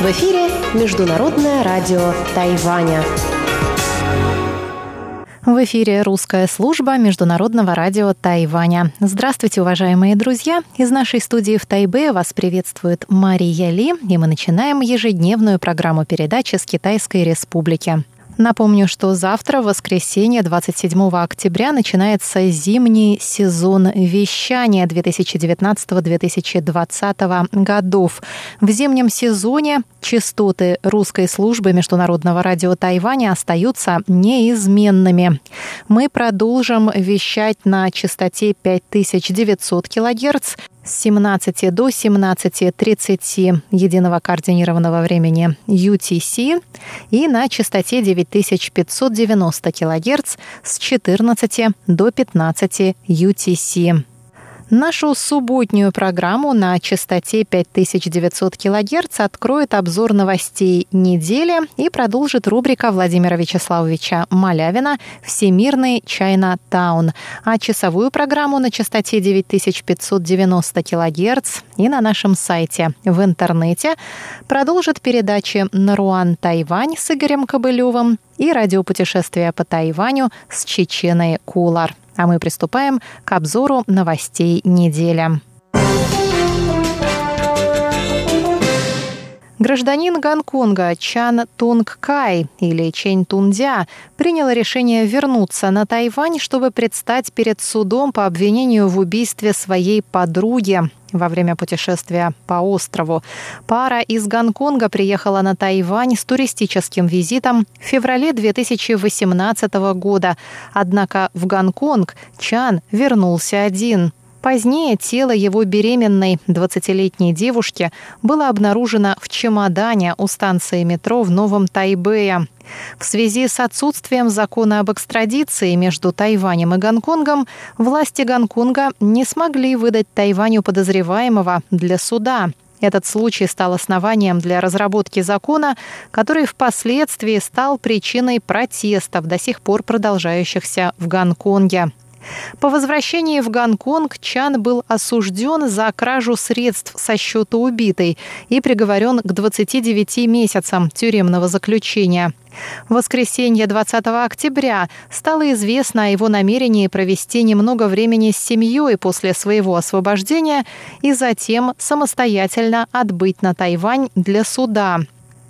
В эфире Международное радио Тайваня. В эфире русская служба Международного радио Тайваня. Здравствуйте, уважаемые друзья! Из нашей студии в Тайбе вас приветствует Мария Ли, и мы начинаем ежедневную программу передачи с Китайской Республики. Напомню, что завтра, воскресенье, 27 октября, начинается зимний сезон вещания 2019-2020 годов. В зимнем сезоне частоты русской службы Международного радио Тайваня остаются неизменными. Мы продолжим вещать на частоте 5900 кГц с 17 до 17.30 единого координированного времени UTC и на частоте 9590 кГц с 14 до 15 UTC. Нашу субботнюю программу на частоте 5900 кГц откроет обзор новостей недели и продолжит рубрика Владимира Вячеславовича Малявина «Всемирный Чайна Таун». А часовую программу на частоте 9590 кГц и на нашем сайте в интернете продолжит передачи «Наруан Тайвань» с Игорем Кобылевым и радиопутешествия по Тайваню с Чеченой Кулар. А мы приступаем к обзору новостей недели. Гражданин Гонконга Чан Тунг Кай или Чэнь Тундя принял решение вернуться на Тайвань, чтобы предстать перед судом по обвинению в убийстве своей подруги во время путешествия по острову. Пара из Гонконга приехала на Тайвань с туристическим визитом в феврале 2018 года. Однако в Гонконг Чан вернулся один. Позднее тело его беременной 20-летней девушки было обнаружено в чемодане у станции метро в Новом Тайбэе. В связи с отсутствием закона об экстрадиции между Тайванем и Гонконгом, власти Гонконга не смогли выдать Тайваню подозреваемого для суда. Этот случай стал основанием для разработки закона, который впоследствии стал причиной протестов, до сих пор продолжающихся в Гонконге. По возвращении в Гонконг Чан был осужден за кражу средств со счета убитой и приговорен к 29 месяцам тюремного заключения. В воскресенье 20 октября стало известно о его намерении провести немного времени с семьей после своего освобождения и затем самостоятельно отбыть на Тайвань для суда.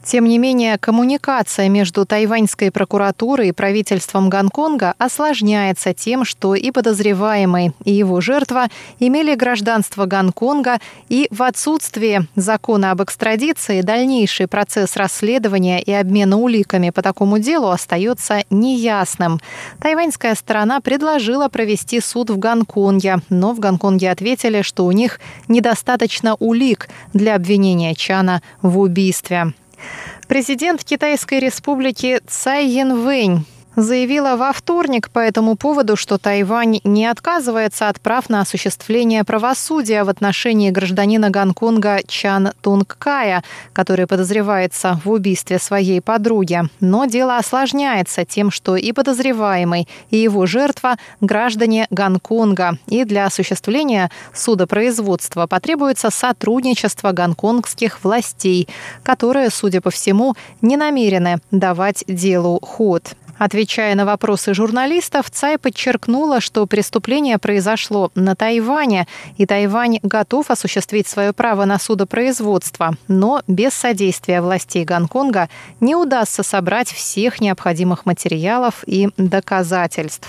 Тем не менее, коммуникация между тайваньской прокуратурой и правительством Гонконга осложняется тем, что и подозреваемый, и его жертва имели гражданство Гонконга, и в отсутствие закона об экстрадиции дальнейший процесс расследования и обмена уликами по такому делу остается неясным. Тайваньская сторона предложила провести суд в Гонконге, но в Гонконге ответили, что у них недостаточно улик для обвинения Чана в убийстве. Президент Китайской республики Цай Янвэнь заявила во вторник по этому поводу, что Тайвань не отказывается от прав на осуществление правосудия в отношении гражданина Гонконга Чан Тунг Кая, который подозревается в убийстве своей подруги. Но дело осложняется тем, что и подозреваемый, и его жертва – граждане Гонконга. И для осуществления судопроизводства потребуется сотрудничество гонконгских властей, которые, судя по всему, не намерены давать делу ход. Отвечая на вопросы журналистов, Цай подчеркнула, что преступление произошло на Тайване, и Тайвань готов осуществить свое право на судопроизводство, но без содействия властей Гонконга не удастся собрать всех необходимых материалов и доказательств.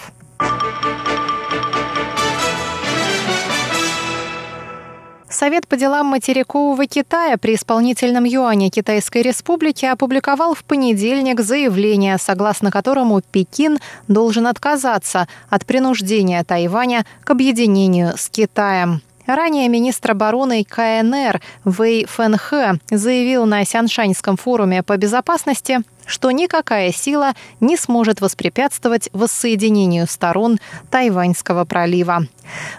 Совет по делам материкового Китая при исполнительном юане Китайской Республики опубликовал в понедельник заявление, согласно которому Пекин должен отказаться от принуждения Тайваня к объединению с Китаем. Ранее министр обороны КНР Вэй Фэнхэ заявил на Сяншаньском форуме по безопасности, что никакая сила не сможет воспрепятствовать воссоединению сторон Тайваньского пролива.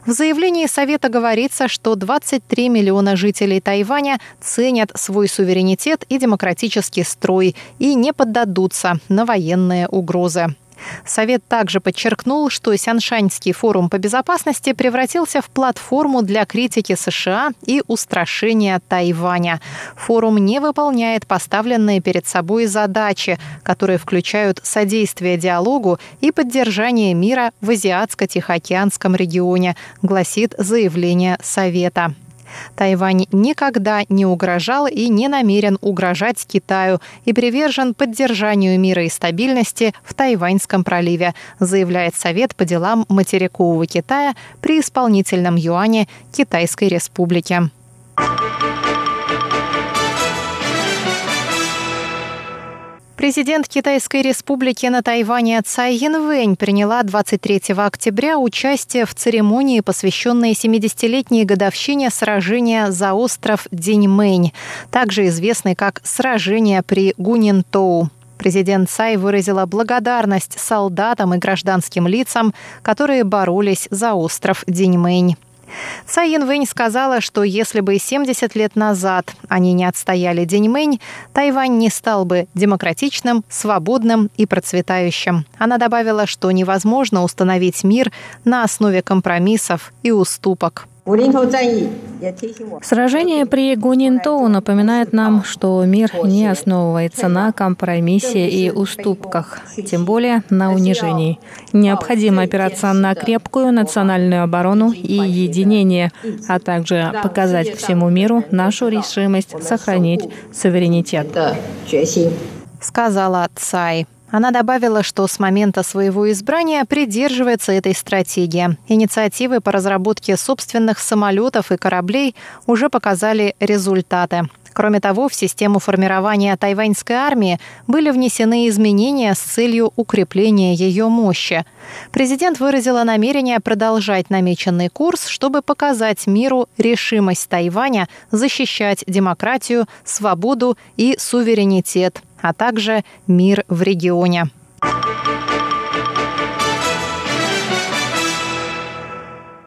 В заявлении Совета говорится, что 23 миллиона жителей Тайваня ценят свой суверенитет и демократический строй и не поддадутся на военные угрозы. Совет также подчеркнул, что Сяншаньский форум по безопасности превратился в платформу для критики США и устрашения Тайваня. Форум не выполняет поставленные перед собой задачи, которые включают содействие диалогу и поддержание мира в Азиатско-Тихоокеанском регионе, гласит заявление Совета. Тайвань никогда не угрожал и не намерен угрожать Китаю и привержен поддержанию мира и стабильности в Тайваньском проливе, заявляет Совет по делам материкового Китая при исполнительном юане Китайской Республики. Президент Китайской республики на Тайване Цай Янвэнь приняла 23 октября участие в церемонии, посвященной 70-летней годовщине сражения за остров Диньмэнь, также известный как «Сражение при Гунинтоу». Президент Цай выразила благодарность солдатам и гражданским лицам, которые боролись за остров Диньмэнь. Цай Янвэнь сказала, что если бы 70 лет назад они не отстояли Деньмэнь, Тайвань не стал бы демократичным, свободным и процветающим. Она добавила, что невозможно установить мир на основе компромиссов и уступок. Сражение при Гунинтоу напоминает нам, что мир не основывается на компромиссе и уступках, тем более на унижении. Необходимо опираться на крепкую национальную оборону и единение, а также показать всему миру нашу решимость сохранить суверенитет. Сказала Цай. Она добавила, что с момента своего избрания придерживается этой стратегии. Инициативы по разработке собственных самолетов и кораблей уже показали результаты. Кроме того, в систему формирования тайваньской армии были внесены изменения с целью укрепления ее мощи. Президент выразила намерение продолжать намеченный курс, чтобы показать миру решимость Тайваня защищать демократию, свободу и суверенитет – а также мир в регионе.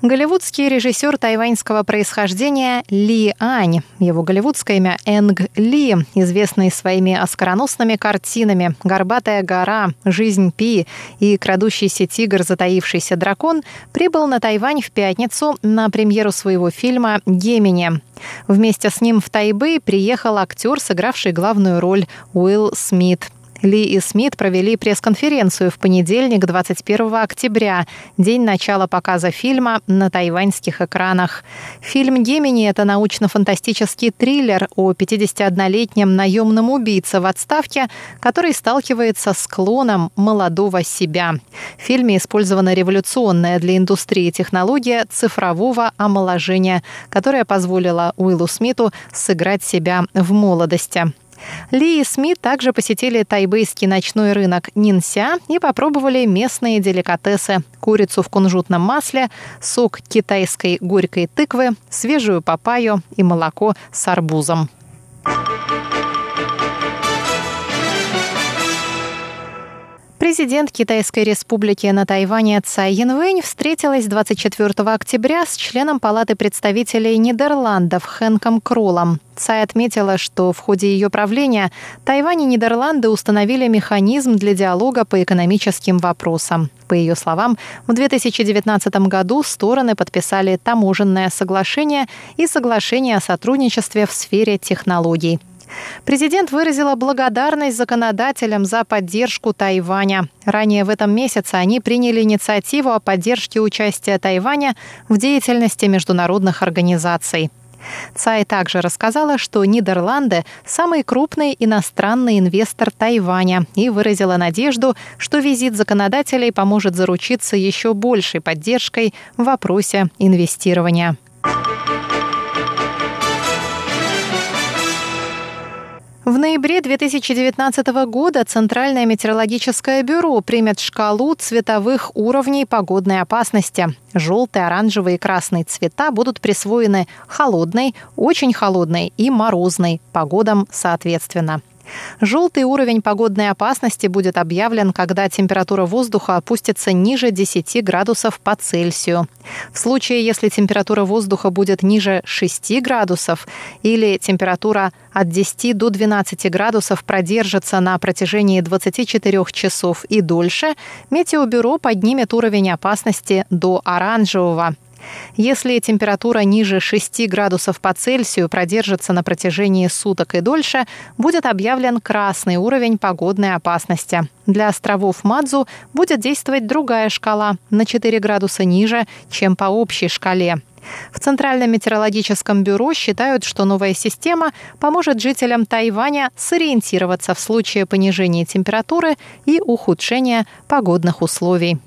Голливудский режиссер тайваньского происхождения Ли Ань. Его голливудское имя Энг Ли, известный своими оскароносными картинами «Горбатая гора», «Жизнь Пи» и «Крадущийся тигр, затаившийся дракон», прибыл на Тайвань в пятницу на премьеру своего фильма «Гемини». Вместе с ним в Тайбэй приехал актер, сыгравший главную роль Уилл Смит. Ли и Смит провели пресс-конференцию в понедельник, 21 октября, день начала показа фильма на тайваньских экранах. Фильм «Гемини» — это научно-фантастический триллер о 51-летнем наемном убийце в отставке, который сталкивается с клоном молодого себя. В фильме использована революционная для индустрии технология цифрового омоложения, которая позволила Уиллу Смиту сыграть себя в молодости. Ли и Смит также посетили тайбэйский ночной рынок Нинся и попробовали местные деликатесы – курицу в кунжутном масле, сок китайской горькой тыквы, свежую папайю и молоко с арбузом. Президент Китайской республики на Тайване Цай Янвэнь встретилась 24 октября с членом Палаты представителей Нидерландов Хэнком Кролом. Цай отметила, что в ходе ее правления Тайвань и Нидерланды установили механизм для диалога по экономическим вопросам. По ее словам, в 2019 году стороны подписали таможенное соглашение и соглашение о сотрудничестве в сфере технологий. Президент выразила благодарность законодателям за поддержку Тайваня. Ранее в этом месяце они приняли инициативу о поддержке участия Тайваня в деятельности международных организаций. Цай также рассказала, что Нидерланды – самый крупный иностранный инвестор Тайваня и выразила надежду, что визит законодателей поможет заручиться еще большей поддержкой в вопросе инвестирования. В ноябре 2019 года Центральное метеорологическое бюро примет шкалу цветовых уровней погодной опасности. Желтый, оранжевый и красный цвета будут присвоены холодной, очень холодной и морозной погодам соответственно. Желтый уровень погодной опасности будет объявлен, когда температура воздуха опустится ниже 10 градусов по Цельсию. В случае, если температура воздуха будет ниже 6 градусов или температура от 10 до 12 градусов продержится на протяжении 24 часов и дольше, Метеобюро поднимет уровень опасности до оранжевого. Если температура ниже 6 градусов по Цельсию продержится на протяжении суток и дольше, будет объявлен красный уровень погодной опасности. Для островов Мадзу будет действовать другая шкала на 4 градуса ниже, чем по общей шкале. В Центральном метеорологическом бюро считают, что новая система поможет жителям Тайваня сориентироваться в случае понижения температуры и ухудшения погодных условий.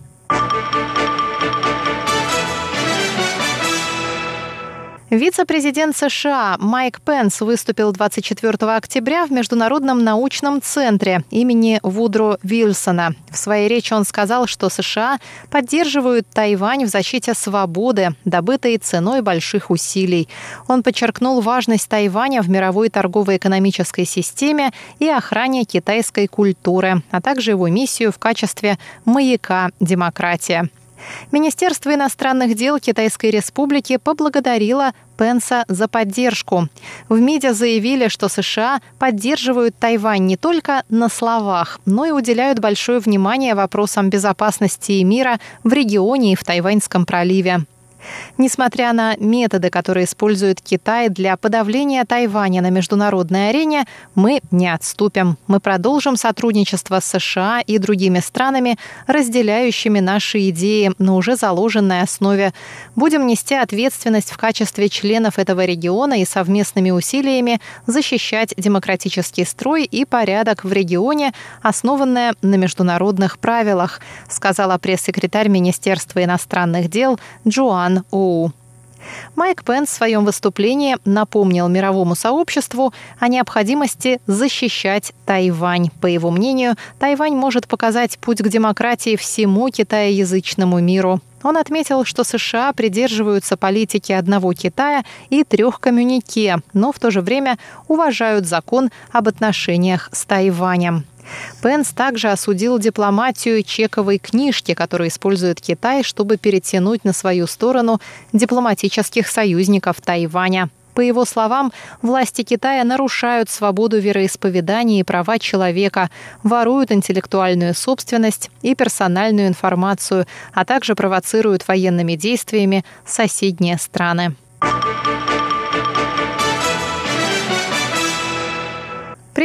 Вице-президент США Майк Пенс выступил 24 октября в Международном научном центре имени Вудро Вильсона. В своей речи он сказал, что США поддерживают Тайвань в защите свободы, добытой ценой больших усилий. Он подчеркнул важность Тайваня в мировой торгово-экономической системе и охране китайской культуры, а также его миссию в качестве маяка демократии. Министерство иностранных дел Китайской Республики поблагодарило Пенса за поддержку. В МИДе заявили, что США поддерживают Тайвань не только на словах, но и уделяют большое внимание вопросам безопасности и мира в регионе и в Тайваньском проливе. Несмотря на методы, которые использует Китай для подавления Тайваня на международной арене, мы не отступим. Мы продолжим сотрудничество с США и другими странами, разделяющими наши идеи на уже заложенной основе. Будем нести ответственность в качестве членов этого региона и совместными усилиями защищать демократический строй и порядок в регионе, основанное на международных правилах, сказала пресс-секретарь Министерства иностранных дел Джоан Оу. Майк Пенс в своем выступлении напомнил мировому сообществу о необходимости защищать Тайвань. По его мнению, Тайвань может показать путь к демократии всему китаеязычному миру. Он отметил, что США придерживаются политики одного Китая и трех коммюнике, но в то же время уважают закон об отношениях с Тайванем. Пенс также осудил дипломатию чековой книжки, которую использует Китай, чтобы перетянуть на свою сторону дипломатических союзников Тайваня. По его словам, власти Китая нарушают свободу вероисповедания и права человека, воруют интеллектуальную собственность и персональную информацию, а также провоцируют военными действиями соседние страны.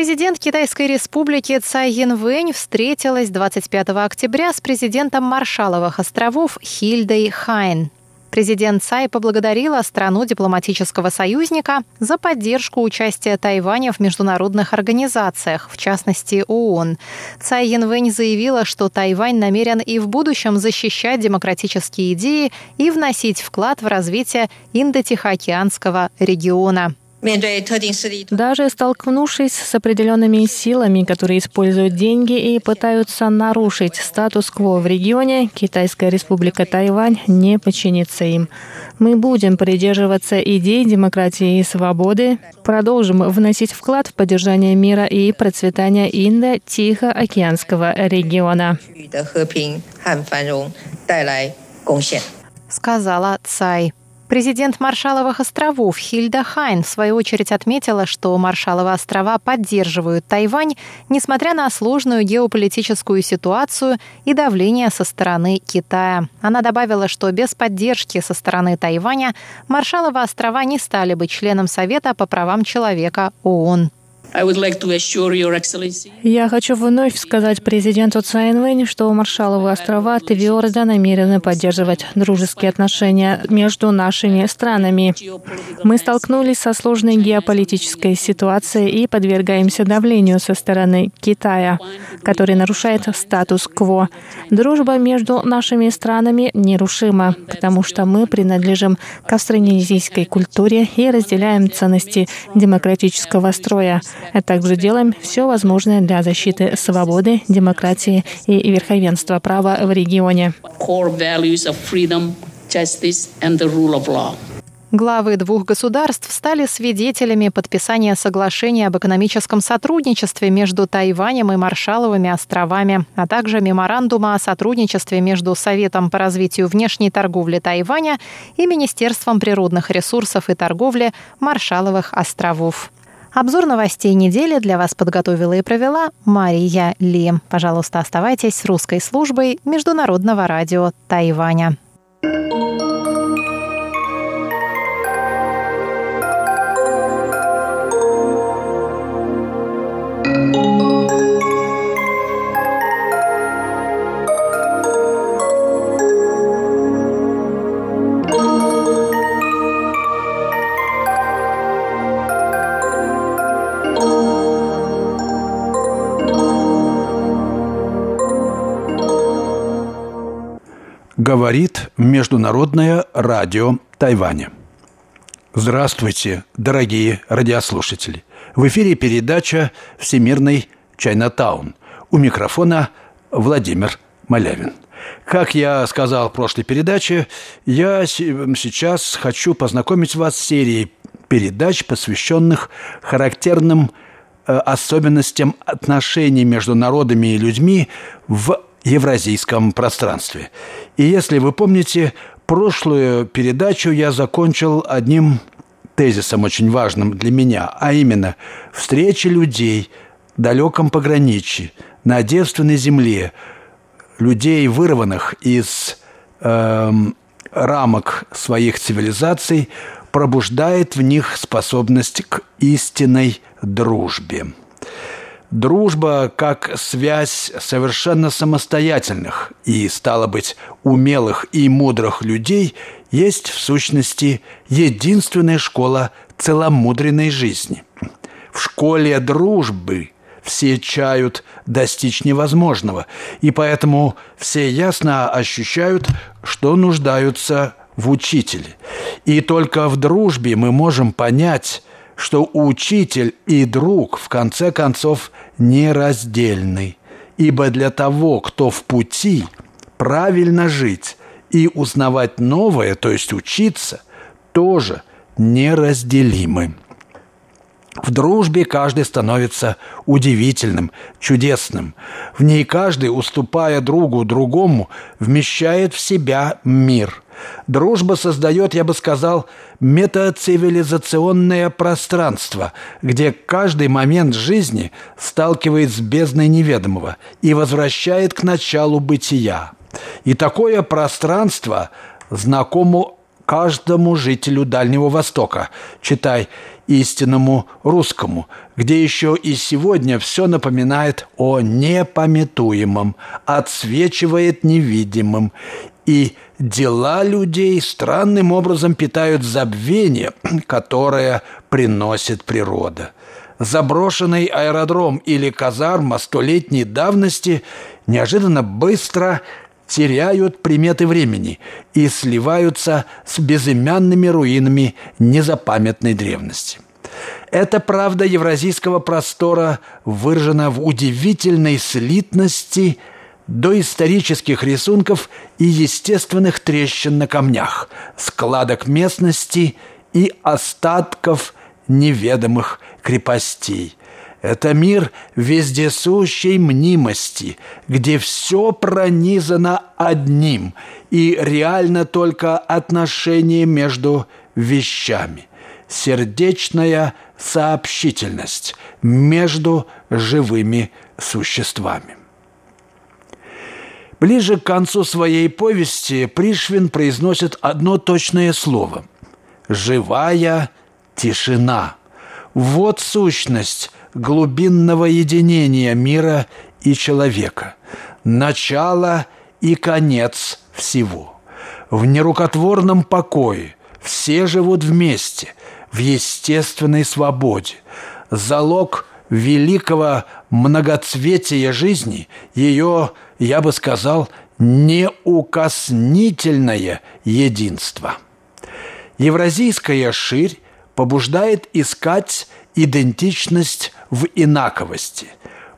Президент Китайской республики Цай Янвэнь встретилась 25 октября с президентом Маршаловых островов Хильдой Хайн. Президент Цай поблагодарила страну дипломатического союзника за поддержку участия Тайваня в международных организациях, в частности ООН. Цай Янвэнь заявила, что Тайвань намерен и в будущем защищать демократические идеи и вносить вклад в развитие Индо-Тихоокеанского региона. Даже столкнувшись с определенными силами, которые используют деньги и пытаются нарушить статус-кво в регионе, Китайская республика Тайвань не подчинится им. Мы будем придерживаться идей демократии и свободы, продолжим вносить вклад в поддержание мира и процветания Индо-Тихоокеанского региона. Сказала Цай. Президент Маршаловых островов Хильда Хайн в свою очередь отметила, что Маршаловы острова поддерживают Тайвань, несмотря на сложную геополитическую ситуацию и давление со стороны Китая. Она добавила, что без поддержки со стороны Тайваня Маршаловы острова не стали бы членом Совета по правам человека ООН. Я хочу вновь сказать президенту Цайнвэнь, что Маршаловы острова твердо намерены поддерживать дружеские отношения между нашими странами. Мы столкнулись со сложной геополитической ситуацией и подвергаемся давлению со стороны Китая, который нарушает статус-кво. Дружба между нашими странами нерушима, потому что мы принадлежим к австронезийской культуре и разделяем ценности демократического строя а также делаем все возможное для защиты свободы, демократии и верховенства права в регионе. Главы двух государств стали свидетелями подписания соглашения об экономическом сотрудничестве между Тайванем и Маршаловыми островами, а также меморандума о сотрудничестве между Советом по развитию внешней торговли Тайваня и Министерством природных ресурсов и торговли Маршаловых островов. Обзор новостей недели для вас подготовила и провела Мария Ли. Пожалуйста, оставайтесь с русской службой Международного радио Тайваня. Говорит Международное радио Тайваня. Здравствуйте, дорогие радиослушатели. В эфире передача «Всемирный Чайнатаун». У микрофона Владимир Малявин. Как я сказал в прошлой передаче, я сейчас хочу познакомить вас с серией передач, посвященных характерным э, особенностям отношений между народами и людьми в евразийском пространстве. И если вы помните, прошлую передачу я закончил одним тезисом очень важным для меня, а именно встречи людей в далеком пограничье, на девственной земле, людей, вырванных из э, рамок своих цивилизаций, пробуждает в них способность к истинной дружбе. Дружба как связь совершенно самостоятельных и, стало быть, умелых и мудрых людей есть в сущности единственная школа целомудренной жизни. В школе дружбы все чают достичь невозможного, и поэтому все ясно ощущают, что нуждаются в учителе. И только в дружбе мы можем понять, что учитель и друг в конце концов нераздельны, ибо для того, кто в пути, правильно жить и узнавать новое, то есть учиться, тоже неразделимы. В дружбе каждый становится удивительным, чудесным. В ней каждый, уступая другу другому, вмещает в себя мир – Дружба создает, я бы сказал, метацивилизационное пространство, где каждый момент жизни сталкивает с бездной неведомого и возвращает к началу бытия. И такое пространство знакомо каждому жителю Дальнего Востока, читай истинному русскому, где еще и сегодня все напоминает о непометуемом, отсвечивает невидимым и дела людей странным образом питают забвение, которое приносит природа. Заброшенный аэродром или казарма столетней давности неожиданно быстро теряют приметы времени и сливаются с безымянными руинами незапамятной древности. Эта правда евразийского простора выражена в удивительной слитности – доисторических рисунков и естественных трещин на камнях, складок местности и остатков неведомых крепостей. Это мир вездесущей мнимости, где все пронизано одним и реально только отношение между вещами. Сердечная сообщительность между живыми существами. Ближе к концу своей повести Пришвин произносит одно точное слово – «живая тишина». Вот сущность глубинного единения мира и человека, начало и конец всего. В нерукотворном покое все живут вместе, в естественной свободе. Залог великого многоцветия жизни, ее – я бы сказал, неукоснительное единство. Евразийская ширь побуждает искать идентичность в инаковости,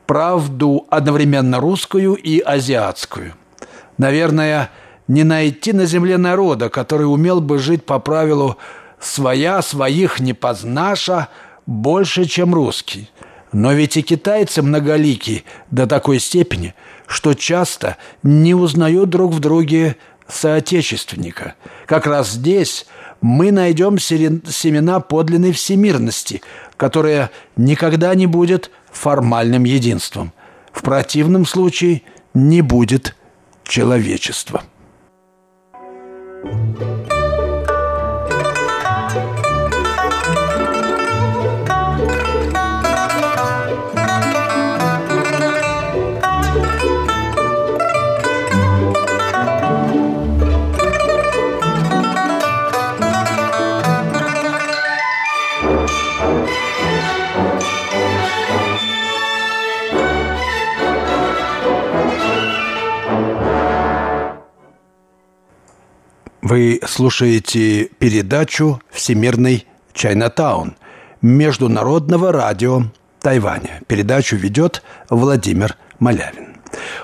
правду одновременно русскую и азиатскую. Наверное, не найти на земле народа, который умел бы жить по правилу «своя своих не познаша» больше, чем русский. Но ведь и китайцы многолики до такой степени, что часто не узнают друг в друге соотечественника. Как раз здесь мы найдем семена подлинной всемирности, которая никогда не будет формальным единством. В противном случае не будет человечества. thank you Вы слушаете передачу «Всемирный Чайнатаун» Международного радио Тайваня. Передачу ведет Владимир Малявин.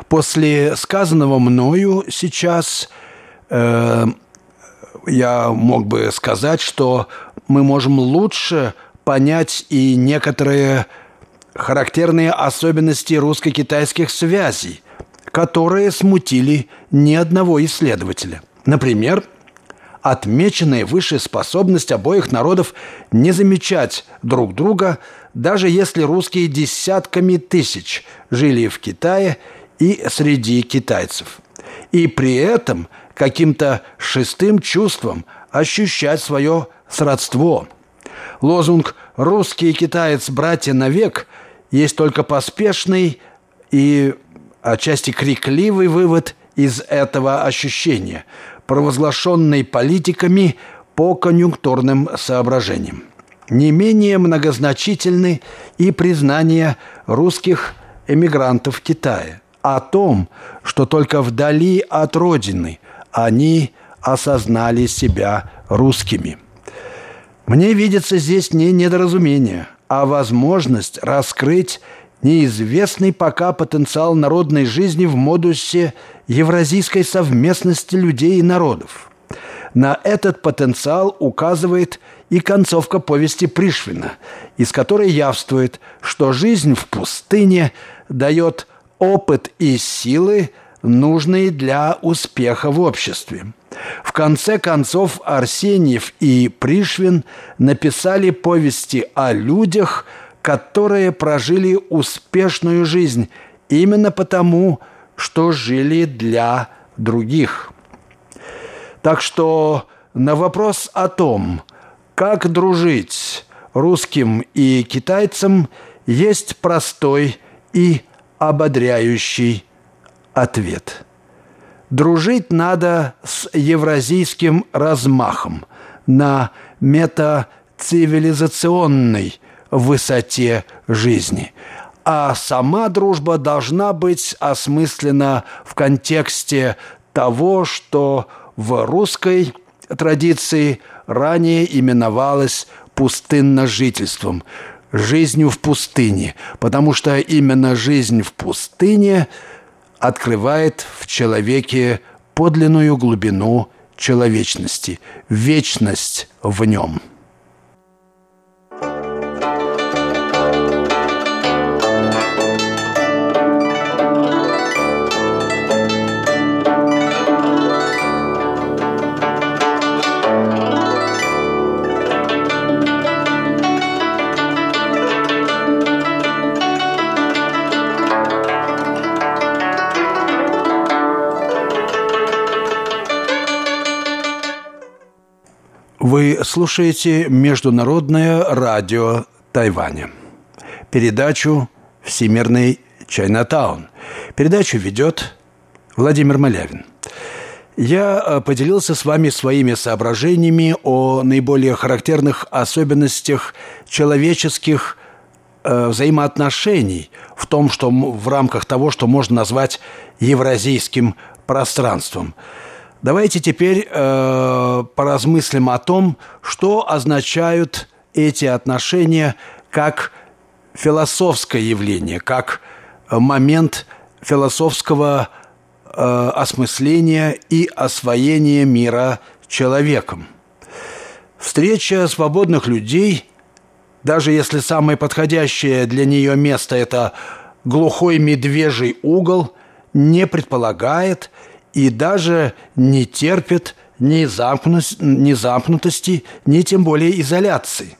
После сказанного мною сейчас э, я мог бы сказать, что мы можем лучше понять и некоторые характерные особенности русско-китайских связей, которые смутили ни одного исследователя. Например, отмеченная выше способность обоих народов не замечать друг друга, даже если русские десятками тысяч жили в Китае и среди китайцев. И при этом каким-то шестым чувством ощущать свое сродство. Лозунг «русский и китаец братья навек» есть только поспешный и отчасти крикливый вывод из этого ощущения – провозглашенной политиками по конъюнктурным соображениям. Не менее многозначительны и признания русских эмигрантов в Китае о том, что только вдали от родины они осознали себя русскими. Мне видится здесь не недоразумение, а возможность раскрыть неизвестный пока потенциал народной жизни в модусе евразийской совместности людей и народов. На этот потенциал указывает и концовка повести Пришвина, из которой явствует, что жизнь в пустыне дает опыт и силы, нужные для успеха в обществе. В конце концов Арсеньев и Пришвин написали повести о людях, которые прожили успешную жизнь именно потому, что жили для других. Так что на вопрос о том, как дружить русским и китайцам, есть простой и ободряющий ответ. Дружить надо с евразийским размахом на метацивилизационной высоте жизни – а сама дружба должна быть осмыслена в контексте того, что в русской традиции ранее именовалось пустынножительством, жизнью в пустыне, потому что именно жизнь в пустыне открывает в человеке подлинную глубину человечности, вечность в нем. Вы слушаете Международное радио Тайваня. Передачу «Всемирный Чайнатаун». Передачу ведет Владимир Малявин. Я э, поделился с вами своими соображениями о наиболее характерных особенностях человеческих э, взаимоотношений в том, что в рамках того, что можно назвать евразийским пространством – Давайте теперь э, поразмыслим о том, что означают эти отношения как философское явление, как момент философского э, осмысления и освоения мира человеком. Встреча свободных людей, даже если самое подходящее для нее место – это глухой медвежий угол, не предполагает и даже не терпит ни, замкнутости, ни замкнутости, ни тем более изоляции.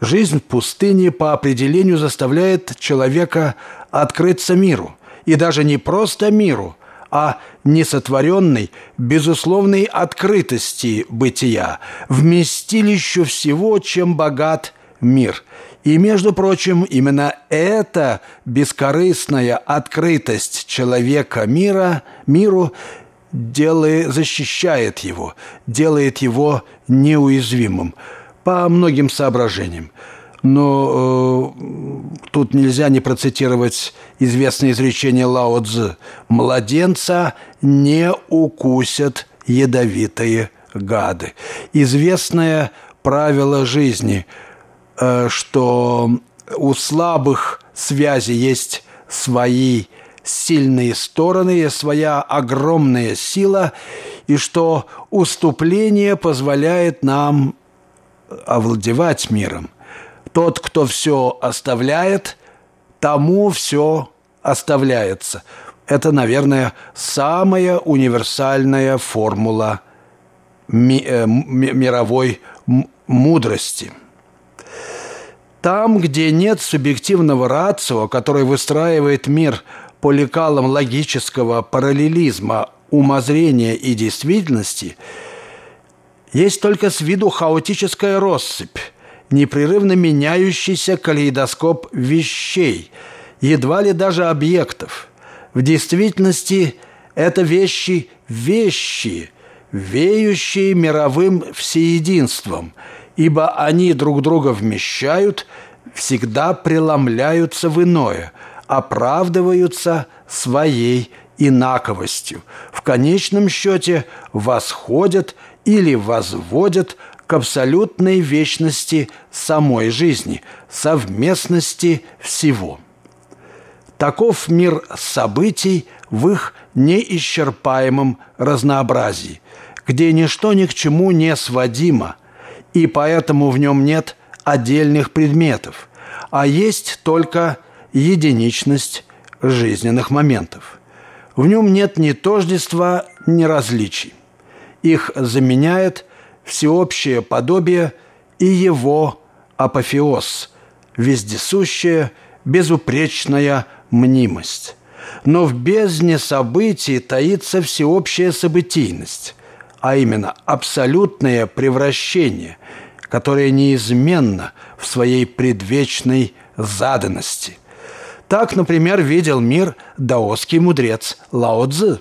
Жизнь в пустыне по определению заставляет человека открыться миру. И даже не просто миру, а несотворенной, безусловной открытости бытия, вместилищу всего, чем богат мир. И, между прочим, именно эта бескорыстная открытость человека мира, миру делает, защищает его, делает его неуязвимым по многим соображениям. Но э, тут нельзя не процитировать известное изречение Лао Цзы. «Младенца не укусят ядовитые гады». Известное правило жизни, э, что у слабых связи есть свои сильные стороны, своя огромная сила, и что уступление позволяет нам овладевать миром. Тот, кто все оставляет, тому все оставляется. Это, наверное, самая универсальная формула ми э, мировой мудрости – там, где нет субъективного рацио, который выстраивает мир по лекалам логического параллелизма умозрения и действительности, есть только с виду хаотическая россыпь, непрерывно меняющийся калейдоскоп вещей, едва ли даже объектов. В действительности это вещи – вещи, веющие мировым всеединством, ибо они друг друга вмещают, всегда преломляются в иное – оправдываются своей инаковостью. В конечном счете восходят или возводят к абсолютной вечности самой жизни, совместности всего. Таков мир событий в их неисчерпаемом разнообразии, где ничто ни к чему не сводимо, и поэтому в нем нет отдельных предметов, а есть только единичность жизненных моментов. В нем нет ни тождества, ни различий. Их заменяет всеобщее подобие и его апофеоз, вездесущая, безупречная мнимость. Но в бездне событий таится всеобщая событийность, а именно абсолютное превращение, которое неизменно в своей предвечной заданности – так, например, видел мир даосский мудрец Лао Цзы.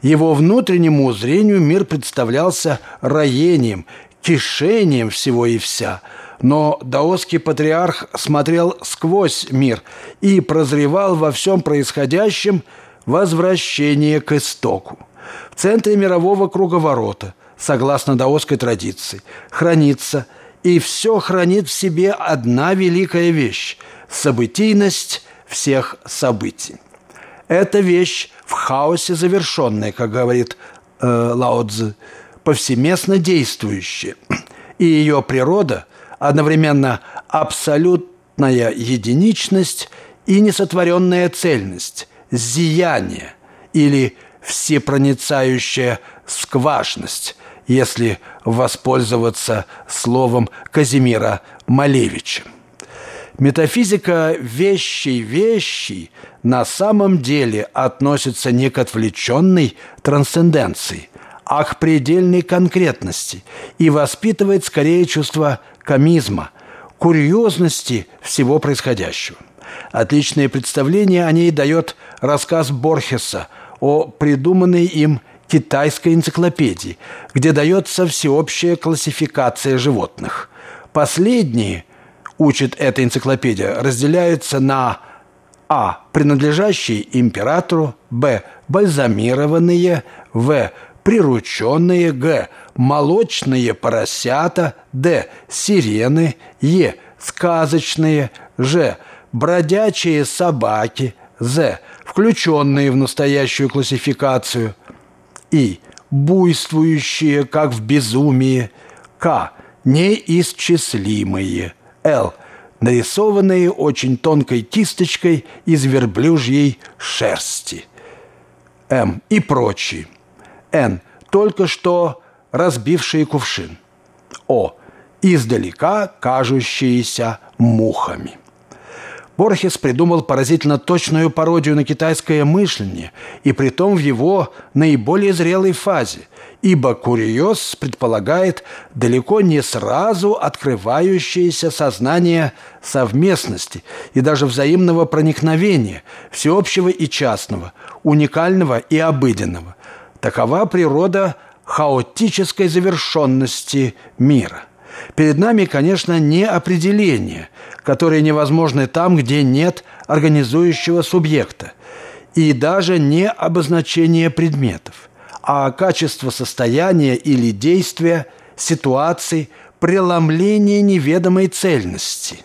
Его внутреннему зрению мир представлялся роением, кишением всего и вся. Но даосский патриарх смотрел сквозь мир и прозревал во всем происходящем возвращение к истоку. В центре мирового круговорота, согласно даосской традиции, хранится и все хранит в себе одна великая вещь – событийность всех событий. Это вещь в хаосе завершенная, как говорит э, Лао Цзы, повсеместно действующая. И ее природа одновременно абсолютная единичность и несотворенная цельность, зияние или всепроницающая скважность, если воспользоваться словом Казимира Малевича. Метафизика вещей вещи на самом деле относится не к отвлеченной трансценденции, а к предельной конкретности и воспитывает скорее чувство комизма, курьезности всего происходящего. Отличное представление о ней дает рассказ Борхеса о придуманной им китайской энциклопедии, где дается всеобщая классификация животных. Последние – учит эта энциклопедия, разделяются на А. Принадлежащие императору, Б. Бальзамированные, В. Прирученные, Г. Молочные поросята, Д. Сирены, Е. Сказочные, Ж. Бродячие собаки, З. Включенные в настоящую классификацию, И. Буйствующие, как в безумии, К неисчислимые. Л. Нарисованные очень тонкой кисточкой из верблюжьей шерсти. М. И прочие. Н. Только что разбившие кувшин. О. Издалека кажущиеся мухами. Борхес придумал поразительно точную пародию на китайское мышление, и притом в его наиболее зрелой фазе, ибо курьез предполагает далеко не сразу открывающееся сознание совместности и даже взаимного проникновения, всеобщего и частного, уникального и обыденного. Такова природа хаотической завершенности мира – Перед нами, конечно, не определение, которые невозможны там, где нет организующего субъекта, и даже не обозначение предметов, а качество состояния или действия, ситуации, преломление неведомой цельности.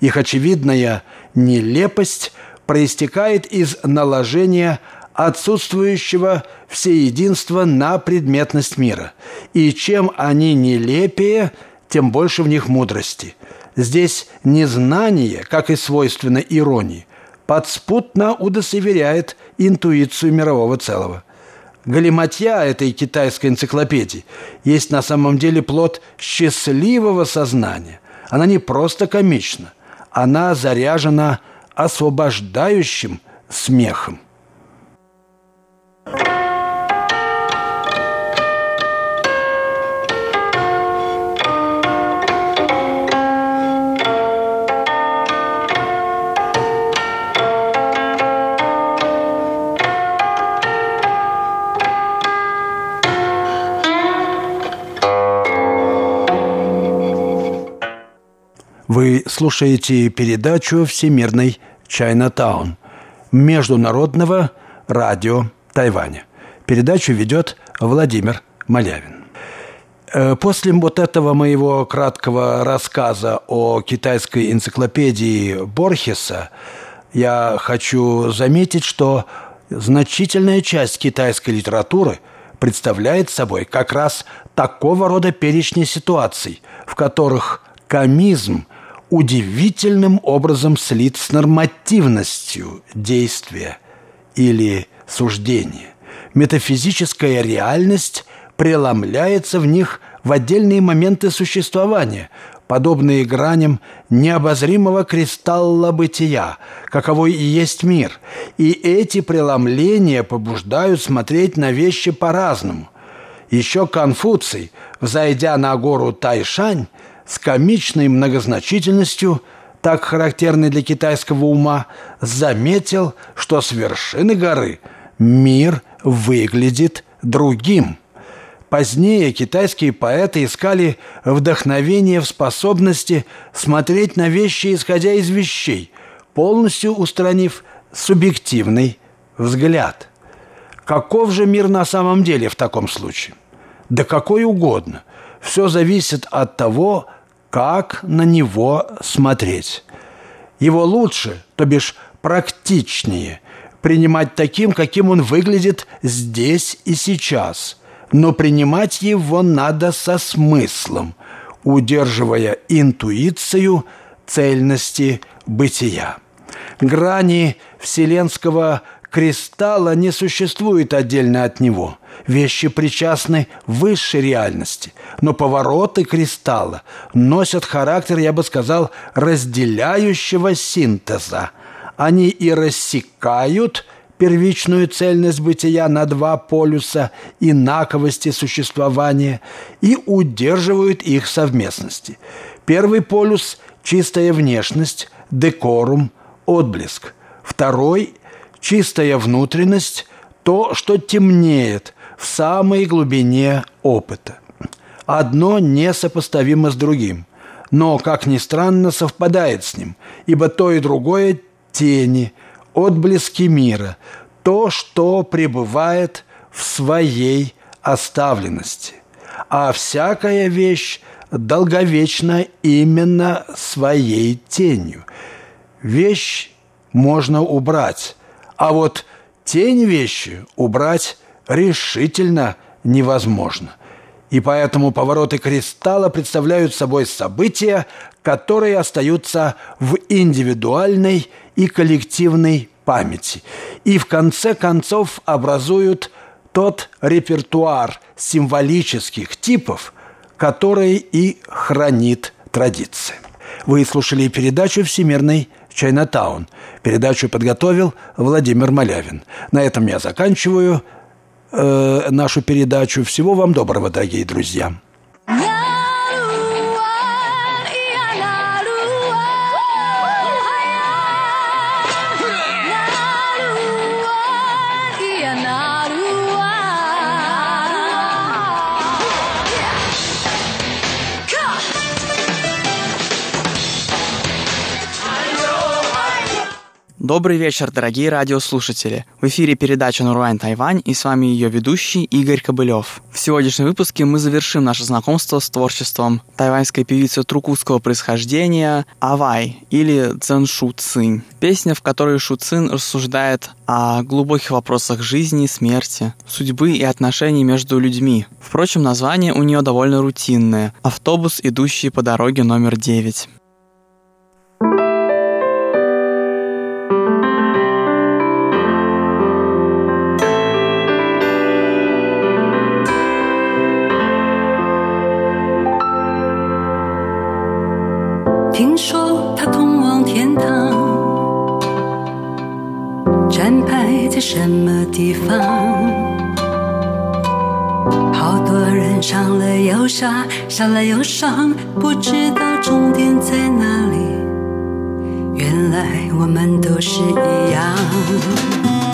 Их очевидная нелепость проистекает из наложения отсутствующего всеединства на предметность мира. И чем они нелепее – тем больше в них мудрости. Здесь незнание, как и свойственно иронии, подспутно удостоверяет интуицию мирового целого. Галиматья этой китайской энциклопедии есть на самом деле плод счастливого сознания. Она не просто комична, она заряжена освобождающим смехом. Вы слушаете передачу «Всемирный Чайнатаун» Международного радио Тайваня. Передачу ведет Владимир Малявин. Э, после вот этого моего краткого рассказа о китайской энциклопедии Борхеса я хочу заметить, что значительная часть китайской литературы представляет собой как раз такого рода перечни ситуаций, в которых комизм – удивительным образом слит с нормативностью действия или суждения. Метафизическая реальность преломляется в них в отдельные моменты существования, подобные граням необозримого кристалла бытия, каковой и есть мир. И эти преломления побуждают смотреть на вещи по-разному. Еще Конфуций, взойдя на гору Тайшань, с комичной многозначительностью, так характерной для китайского ума, заметил, что с вершины горы мир выглядит другим. Позднее китайские поэты искали вдохновение в способности смотреть на вещи, исходя из вещей, полностью устранив субъективный взгляд. Каков же мир на самом деле в таком случае? Да какой угодно. Все зависит от того, как на него смотреть. Его лучше, то бишь практичнее, принимать таким, каким он выглядит здесь и сейчас. Но принимать его надо со смыслом, удерживая интуицию цельности бытия. Грани вселенского кристалла не существует отдельно от него. Вещи причастны высшей реальности, но повороты кристалла носят характер, я бы сказал, разделяющего синтеза. Они и рассекают первичную цельность бытия на два полюса инаковости существования и удерживают их совместности. Первый полюс – чистая внешность, декорум, отблеск. Второй чистая внутренность, то, что темнеет в самой глубине опыта. Одно несопоставимо с другим, но, как ни странно, совпадает с ним, ибо то и другое – тени, отблески мира, то, что пребывает в своей оставленности. А всякая вещь долговечна именно своей тенью. Вещь можно убрать, а вот тень вещи убрать решительно невозможно. И поэтому повороты кристалла представляют собой события, которые остаются в индивидуальной и коллективной памяти и в конце концов образуют тот репертуар символических типов, который и хранит традиции. Вы слушали передачу «Всемирный Чайнатаун». Передачу подготовил Владимир Малявин. На этом я заканчиваю э, нашу передачу. Всего вам доброго, дорогие друзья. Добрый вечер, дорогие радиослушатели. В эфире передача «Нуруань Тайвань» и с вами ее ведущий Игорь Кобылев. В сегодняшнем выпуске мы завершим наше знакомство с творчеством тайваньской певицы трукутского происхождения Авай или Цзэн Шу Цинь. Песня, в которой Шу Цин рассуждает о глубоких вопросах жизни, смерти, судьбы и отношений между людьми. Впрочем, название у нее довольно рутинное – «Автобус, идущий по дороге номер 9». 了又下，下了又上，不知道终点在哪里。原来我们都是一样。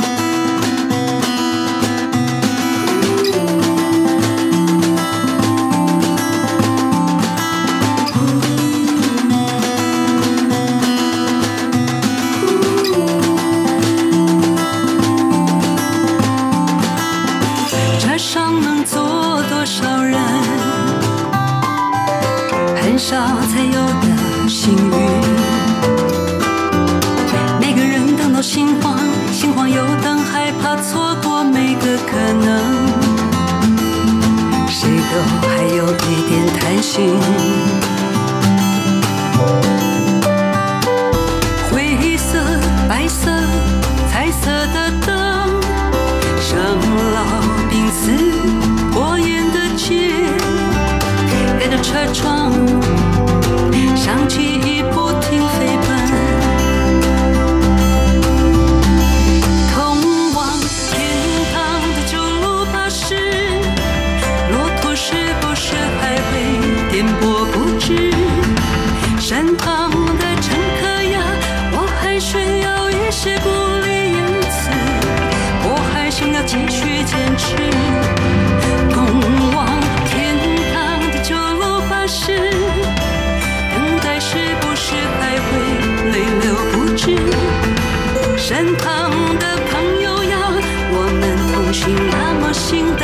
身旁的朋友呀，我们同行那么形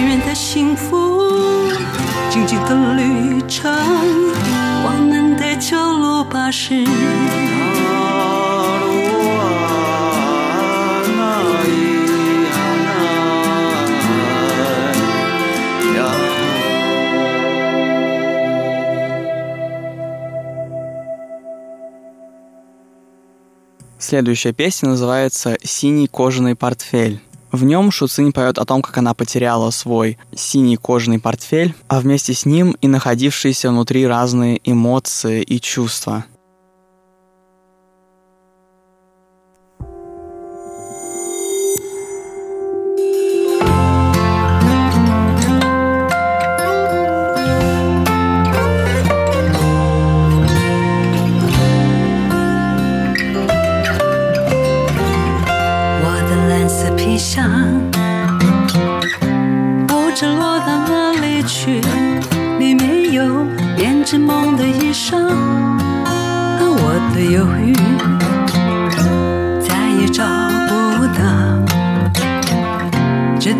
圆圆的幸福，静静的旅程，我们的九路巴士。Следующая песня называется «Синий кожаный портфель». В нем Шуцинь поет о том, как она потеряла свой синий кожаный портфель, а вместе с ним и находившиеся внутри разные эмоции и чувства.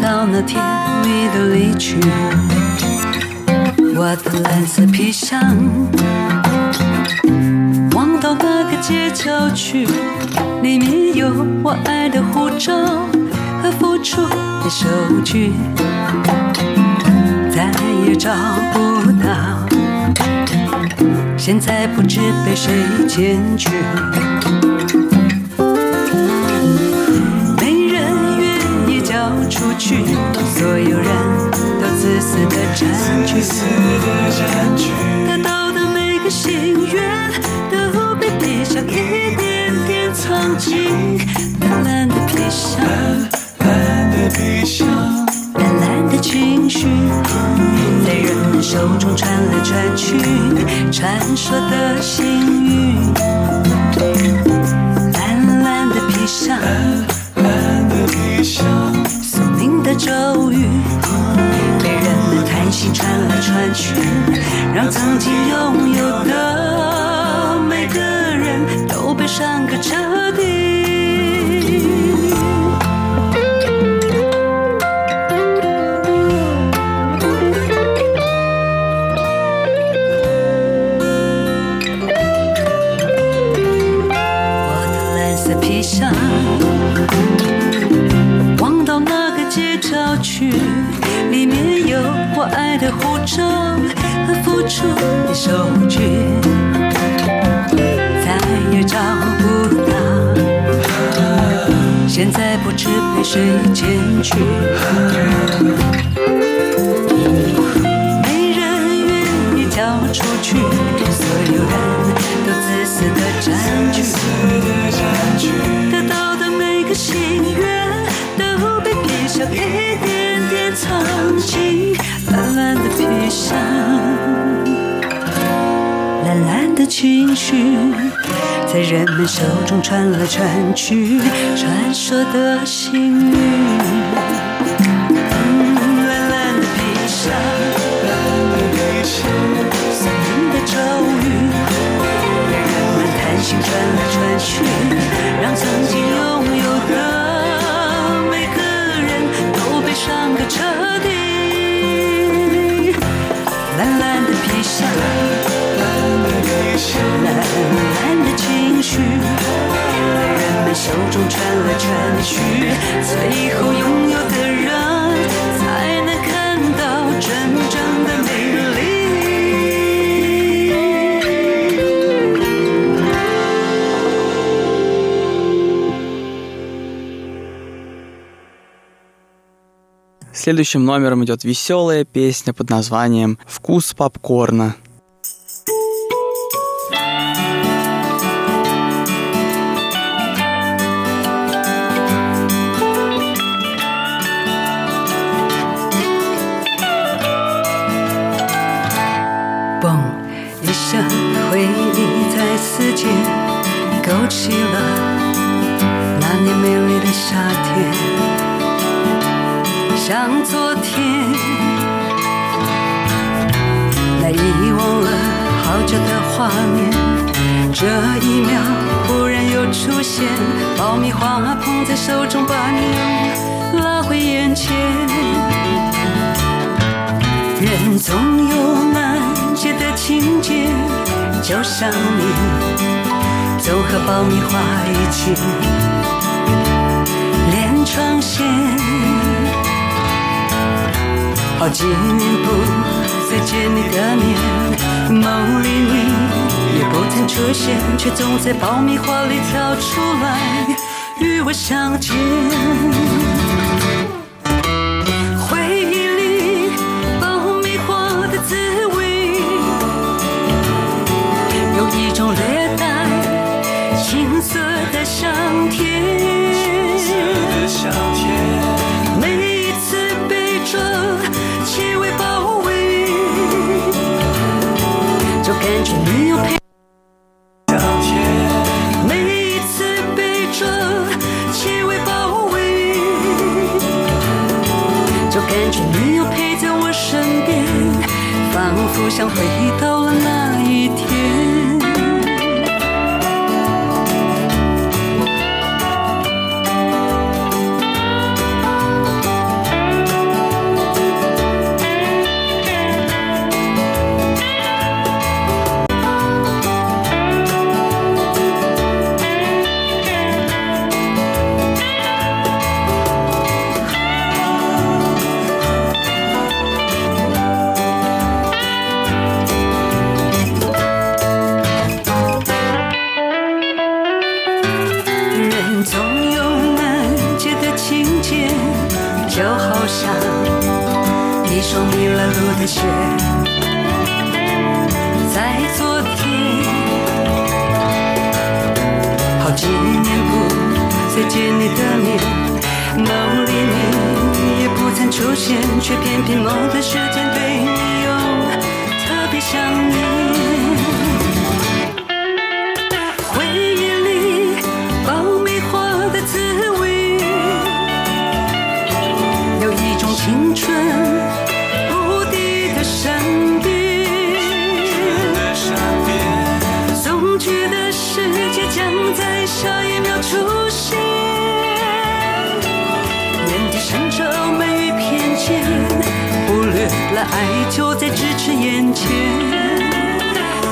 到那甜蜜的离去。我的蓝色皮箱，望到那个街角去，里面有我爱的护照和付出的收据，再也找不到。现在不知被谁捡去。出去，所有人都自私的占据，得到的每个心愿都被披上一点点苍劲，淡蓝的皮箱。蓝蓝的情绪在人们手中传来传去，传说的幸运。蓝蓝的皮箱，咒语被人们谈心传来传去，让曾经拥有的被谁捡去。没人愿意交出去，所有人都自私的占据。得到的每个心愿都被撇下一点点苍劲。蓝蓝的皮箱，蓝蓝的情绪，在人们手中传来传去，传说的幸运。Следующим номером идет веселая песня под названием «Вкус попкорна». 画面，这一秒忽然又出现，爆米花捧在手中，把你拉回眼前。人总有难解的情结，就像你，总和爆米花一起连成线。好几年不再见你的面，梦里你也不曾出现，却总在爆米花里跳出来与我相见。回忆里爆米花的滋味，有一种略带青涩的香甜。爱就在咫尺眼前。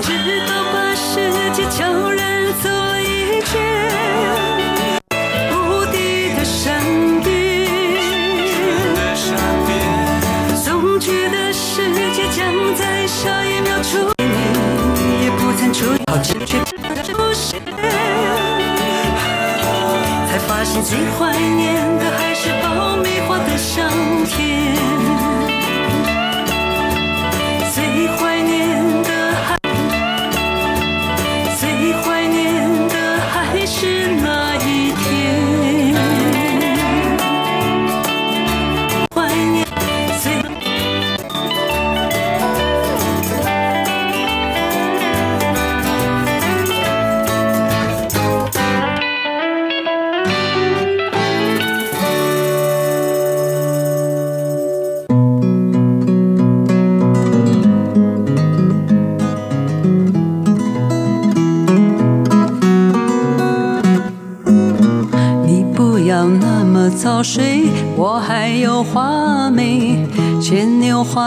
直到把世界悄然走了一圈，无敌的闪电，总觉得世界将在下一秒出现，你也不曾出现，好奇却出现，才发现最怀念的还是爆米花的香甜，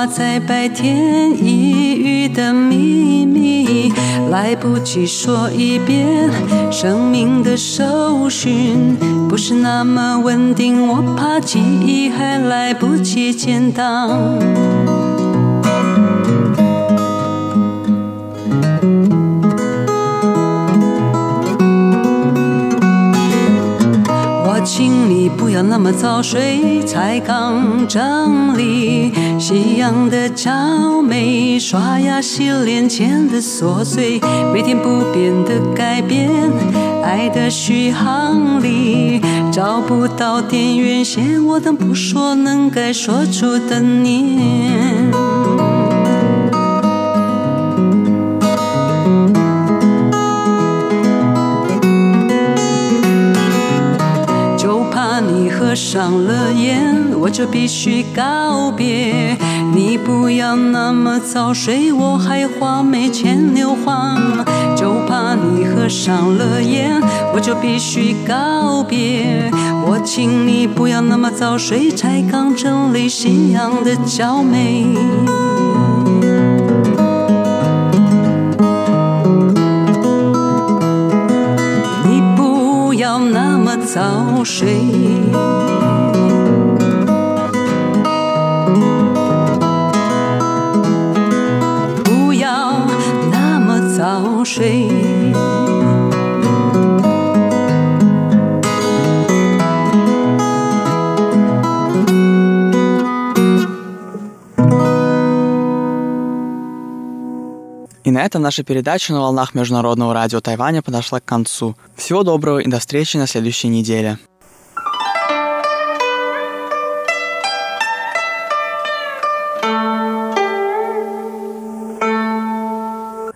在白天抑郁的秘密，来不及说一遍。生命的搜寻不是那么稳定，我怕记忆还来不及建档。不要那么早睡，才刚整理夕阳的娇美，刷牙洗脸前的琐碎，每天不变的改变，爱的续航里找不到电源线，我等不说能该说出的念。合上了眼，我就必须告别。你不要那么早睡，我还花没钱牛花。就怕你合上了眼，我就必须告别。我请你不要那么早睡，才刚整理夕阳的娇美。你不要那么早睡。И на этом наша передача на волнах Международного радио Тайваня подошла к концу. Всего доброго и до встречи на следующей неделе.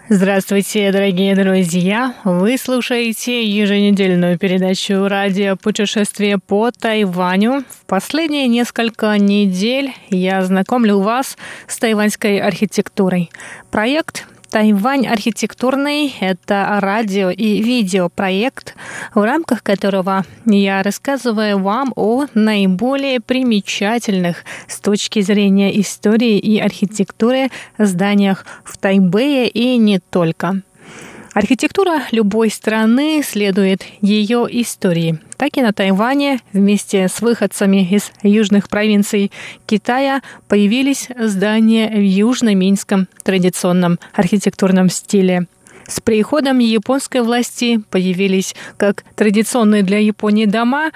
Здравствуйте, дорогие друзья! Вы слушаете еженедельную передачу радио «Путешествие по Тайваню». В последние несколько недель я знакомлю вас с тайваньской архитектурой. Проект Тайвань архитектурный – это радио и видеопроект, в рамках которого я рассказываю вам о наиболее примечательных с точки зрения истории и архитектуры зданиях в Тайбэе и не только. Архитектура любой страны следует ее истории. Так и на Тайване вместе с выходцами из южных провинций Китая появились здания в южно-минском традиционном архитектурном стиле. С приходом японской власти появились как традиционные для Японии дома,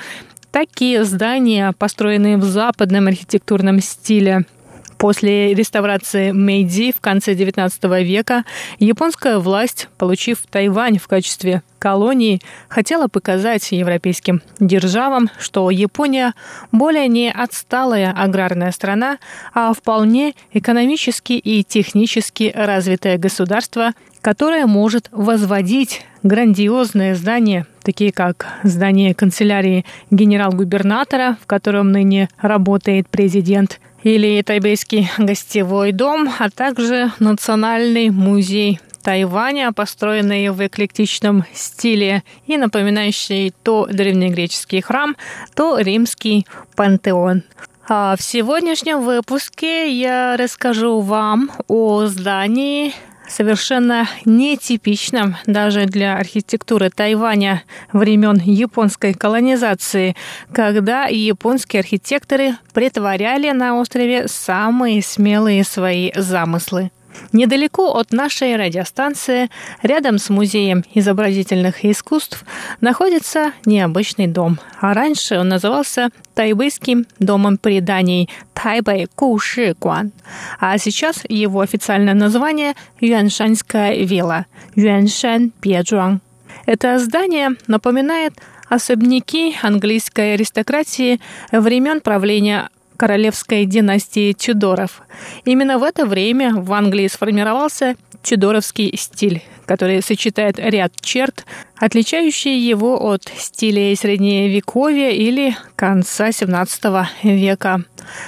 так и здания, построенные в западном архитектурном стиле – После реставрации Мэйди в конце XIX века японская власть, получив Тайвань в качестве колонии, хотела показать европейским державам, что Япония более не отсталая аграрная страна, а вполне экономически и технически развитое государство, которое может возводить грандиозные здания, такие как здание канцелярии генерал-губернатора, в котором ныне работает президент, или Тайбейский гостевой дом, а также Национальный музей Тайваня, построенный в эклектичном стиле и напоминающий то древнегреческий храм, то римский пантеон. А в сегодняшнем выпуске я расскажу вам о здании совершенно нетипичным даже для архитектуры Тайваня времен японской колонизации, когда японские архитекторы притворяли на острове самые смелые свои замыслы. Недалеко от нашей радиостанции, рядом с Музеем изобразительных искусств, находится необычный дом. А раньше он назывался Тайбэйским домом преданий Тайбэй Куши Гуан. А сейчас его официальное название Юаншанская вилла Юаншан Пьеджуан. Это здание напоминает особняки английской аристократии времен правления королевской династии Тюдоров. Именно в это время в Англии сформировался тюдоровский стиль, который сочетает ряд черт, отличающие его от стилей Средневековья или конца XVII века.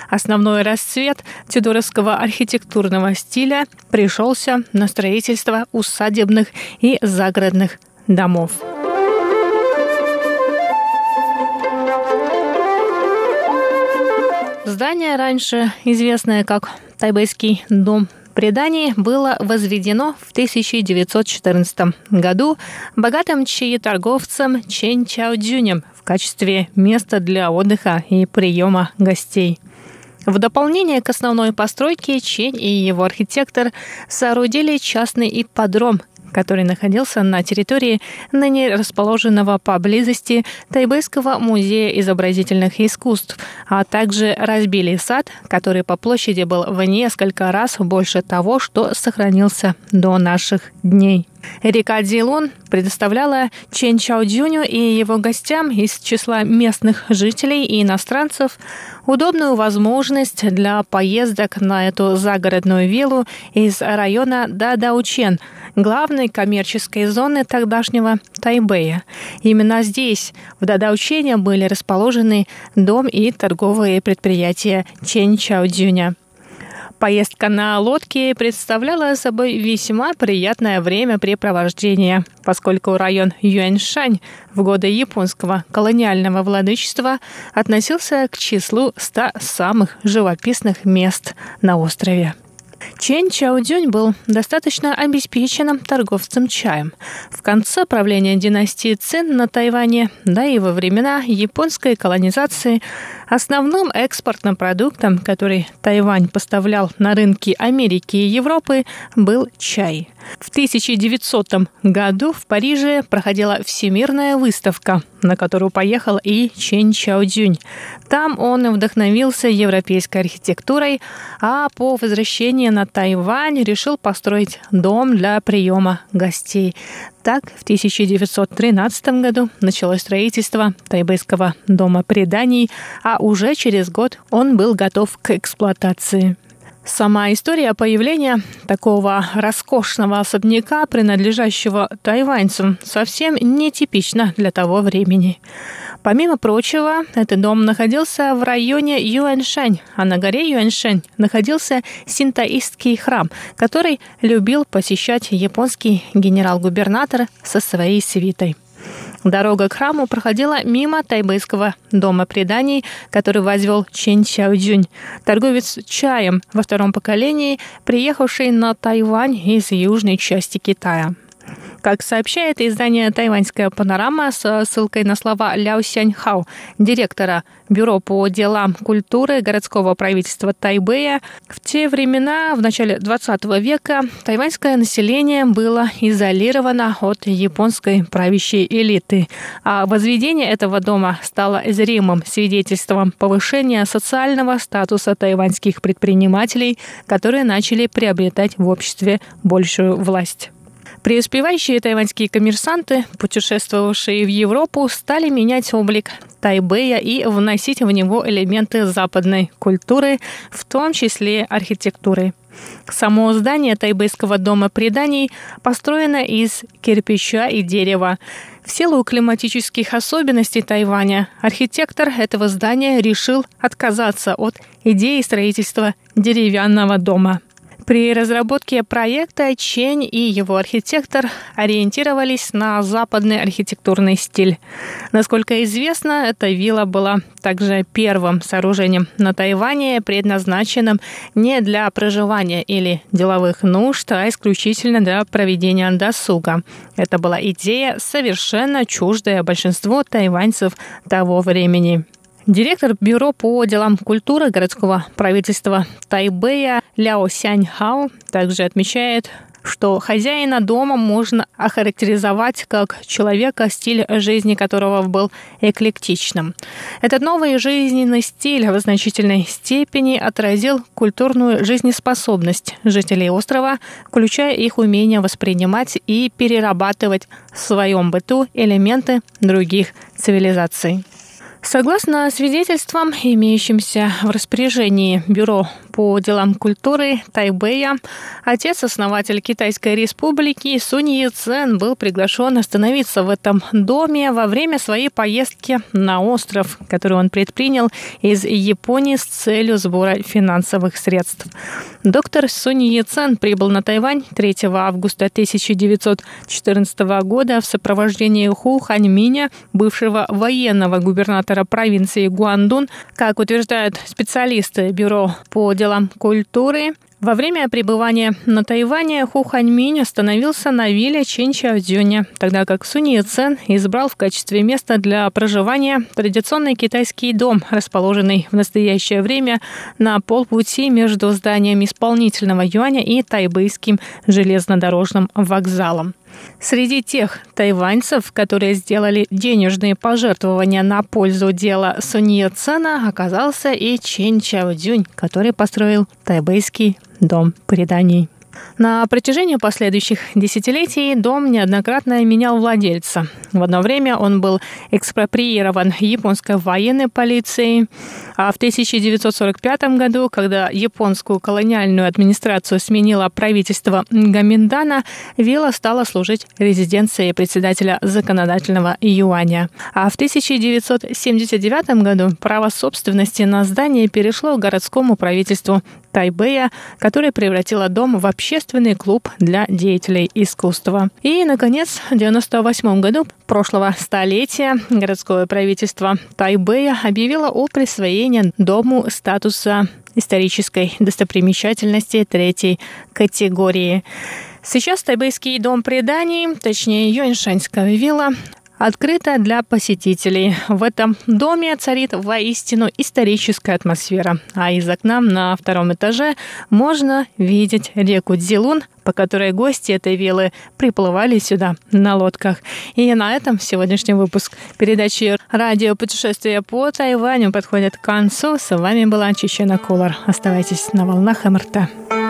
Основной расцвет тюдоровского архитектурного стиля пришелся на строительство усадебных и загородных домов. Здание, раньше известное как Тайбэйский дом преданий было возведено в 1914 году богатым чаеторговцем Чен Чаодзюнем в качестве места для отдыха и приема гостей. В дополнение к основной постройке Чень и его архитектор соорудили частный ипподром, который находился на территории ныне расположенного поблизости Тайбэйского музея изобразительных искусств, а также разбили сад, который по площади был в несколько раз больше того, что сохранился до наших дней. Река Дилун предоставляла Чен Чаодзюню и его гостям из числа местных жителей и иностранцев удобную возможность для поездок на эту загородную виллу из района Дадаучен, главной коммерческой зоны тогдашнего Тайбэя. Именно здесь, в Дадаучене, были расположены дом и торговые предприятия Чен Чаодзюня. Поездка на лодке представляла собой весьма приятное времяпрепровождение, поскольку район Юаньшань в годы японского колониального владычества относился к числу 100 самых живописных мест на острове. Чен Чаодзюнь был достаточно обеспеченным торговцем чаем. В конце правления династии Цин на Тайване, да и во времена японской колонизации, основным экспортным продуктом, который Тайвань поставлял на рынки Америки и Европы, был чай. В 1900 году в Париже проходила всемирная выставка, на которую поехал и Чен Чаодзюнь. Там он вдохновился европейской архитектурой, а по возвращении на Тайвань решил построить дом для приема гостей. Так, в 1913 году началось строительство тайбэйского дома преданий, а уже через год он был готов к эксплуатации. Сама история появления такого роскошного особняка, принадлежащего тайваньцам, совсем нетипична для того времени. Помимо прочего, этот дом находился в районе Юаньшань, а на горе Юаньшань находился синтоистский храм, который любил посещать японский генерал-губернатор со своей свитой. Дорога к храму проходила мимо тайбэйского дома преданий, который возвел Чен Чаодзюнь, торговец чаем во втором поколении, приехавший на Тайвань из южной части Китая. Как сообщает издание «Тайваньская панорама» с ссылкой на слова Ляо Сяньхао, директора Бюро по делам культуры городского правительства Тайбэя, в те времена, в начале 20 века, тайваньское население было изолировано от японской правящей элиты, а возведение этого дома стало зримым свидетельством повышения социального статуса тайваньских предпринимателей, которые начали приобретать в обществе большую власть. Преуспевающие тайваньские коммерсанты, путешествовавшие в Европу, стали менять облик Тайбэя и вносить в него элементы западной культуры, в том числе архитектуры. Само здание тайбэйского дома преданий построено из кирпича и дерева. В силу климатических особенностей Тайваня архитектор этого здания решил отказаться от идеи строительства деревянного дома – при разработке проекта Чень и его архитектор ориентировались на западный архитектурный стиль. Насколько известно, эта вилла была также первым сооружением на Тайване, предназначенным не для проживания или деловых нужд, а исключительно для проведения досуга. Это была идея, совершенно чуждая большинству тайваньцев того времени. Директор Бюро по делам культуры городского правительства Тайбэя Ляо Сяньхао также отмечает, что хозяина дома можно охарактеризовать как человека, стиль жизни которого был эклектичным. Этот новый жизненный стиль в значительной степени отразил культурную жизнеспособность жителей острова, включая их умение воспринимать и перерабатывать в своем быту элементы других цивилизаций. Согласно свидетельствам, имеющимся в распоряжении Бюро по делам культуры Тайбэя, отец-основатель Китайской республики Сунь Яцен был приглашен остановиться в этом доме во время своей поездки на остров, который он предпринял из Японии с целью сбора финансовых средств. Доктор Сунь Яцен прибыл на Тайвань 3 августа 1914 года в сопровождении Ху Ханьминя, бывшего военного губернатора провинции Гуандун, как утверждают специалисты Бюро по делам культуры. Во время пребывания на Тайване Ху Ханьминь остановился на вилле Чинчаодзюня, тогда как Сунь Яцен избрал в качестве места для проживания традиционный китайский дом, расположенный в настоящее время на полпути между зданием исполнительного юаня и тайбэйским железнодорожным вокзалом. Среди тех тайваньцев, которые сделали денежные пожертвования на пользу дела Сунья Цена, оказался и Чен Чаодзюнь, который построил тайбэйский дом преданий. На протяжении последующих десятилетий дом неоднократно менял владельца. В одно время он был экспроприирован японской военной полицией, а в 1945 году, когда японскую колониальную администрацию сменило правительство Гаминдана, вилла стала служить резиденцией председателя законодательного юаня. А в 1979 году право собственности на здание перешло городскому правительству Тайбэя, которое превратило дом в общественный клуб для деятелей искусства. И, наконец, в 1998 году прошлого столетия городское правительство Тайбэя объявило о присвоении дому статуса исторической достопримечательности третьей категории. Сейчас Тайбэйский дом преданий, точнее Юньшаньская вилла, открыта для посетителей. В этом доме царит воистину историческая атмосфера, а из окна на втором этаже можно видеть реку Дзилун, по которой гости этой виллы приплывали сюда на лодках. И на этом сегодняшний выпуск передачи «Радио путешествия по Тайваню» подходит к концу. С вами была Чечена Кулар. Оставайтесь на волнах МРТ.